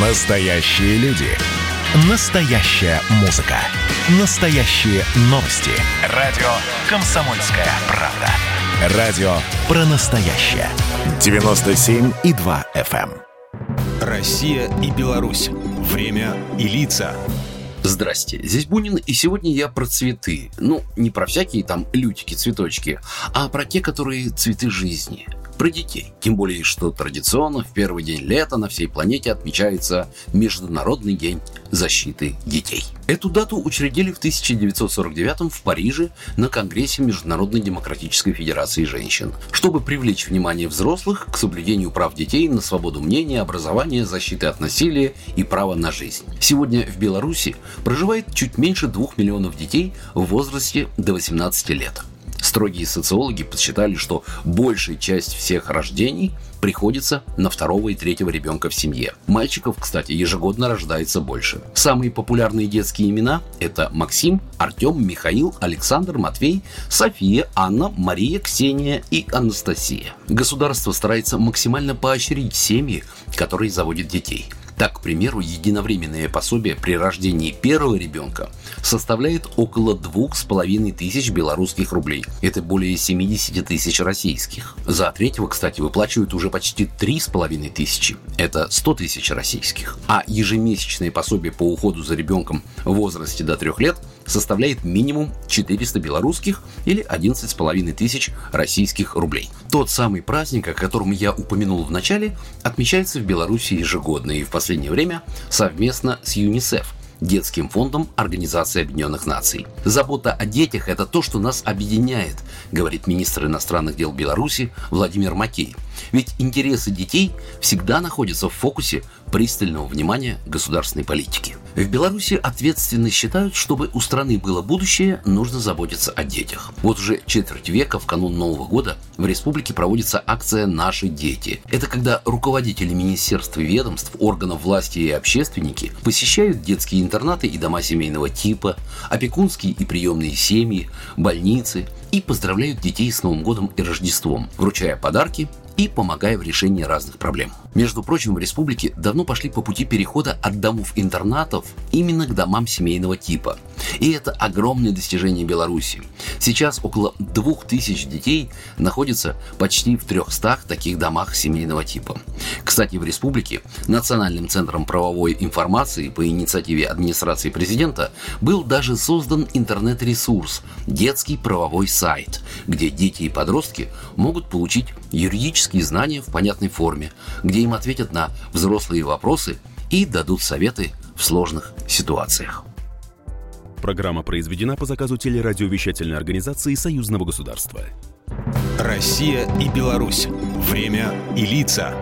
Настоящие люди. Настоящая музыка. Настоящие новости. Радио «Комсомольская правда». Радио про настоящее. 97,2 FM. эм. Россия и Беларусь. Время и лица. Здрасте, здесь Бунин, и сегодня я про цветы. Ну, не про всякие там лютики, цветочки, а про те, которые цветы жизни. Про детей. Тем более, что традиционно в первый день лета на всей планете отмечается Международный день защиты детей. Эту дату учредили в 1949 в Париже на Конгрессе Международной демократической федерации женщин, чтобы привлечь внимание взрослых к соблюдению прав детей на свободу мнения, образование, защиты от насилия и право на жизнь. Сегодня в Беларуси проживает чуть меньше двух миллионов детей в возрасте до 18 лет. Строгие социологи подсчитали, что большая часть всех рождений приходится на второго и третьего ребенка в семье. Мальчиков, кстати, ежегодно рождается больше. Самые популярные детские имена – это Максим, Артем, Михаил, Александр, Матвей, София, Анна, Мария, Ксения и Анастасия. Государство старается максимально поощрить семьи, которые заводят детей. Так, к примеру, единовременное пособие при рождении первого ребенка составляет около двух с половиной тысяч белорусских рублей. Это более 70 тысяч российских. За третьего, кстати, выплачивают уже почти три с половиной тысячи. Это 100 тысяч российских. А ежемесячное пособие по уходу за ребенком в возрасте до трех лет составляет минимум 400 белорусских или 11 с половиной тысяч российских рублей. Тот самый праздник, о котором я упомянул в начале, отмечается в Беларуси ежегодно и в последнее время совместно с ЮНИСЕФ, Детским фондом Организации Объединенных Наций. Забота о детях – это то, что нас объединяет, говорит министр иностранных дел Беларуси Владимир Макей. Ведь интересы детей всегда находятся в фокусе пристального внимания государственной политики. В Беларуси ответственно считают, чтобы у страны было будущее, нужно заботиться о детях. Вот уже четверть века в канун Нового года в республике проводится акция «Наши дети». Это когда руководители министерств и ведомств, органов власти и общественники посещают детские интернаты и дома семейного типа, опекунские и приемные семьи, больницы и поздравляют детей с Новым годом и Рождеством, вручая подарки и помогая в решении разных проблем. Между прочим, в республике давно пошли по пути перехода от домов-интернатов именно к домам семейного типа. И это огромное достижение Беларуси. Сейчас около 2000 детей находятся почти в 300 таких домах семейного типа. Кстати, в республике Национальным центром правовой информации по инициативе администрации президента был даже создан интернет-ресурс «Детский правовой сайт», где дети и подростки могут получить юридические знания в понятной форме, где им ответят на взрослые вопросы и дадут советы в сложных ситуациях. Программа произведена по заказу телерадиовещательной организации Союзного государства. Россия и Беларусь. Время и лица.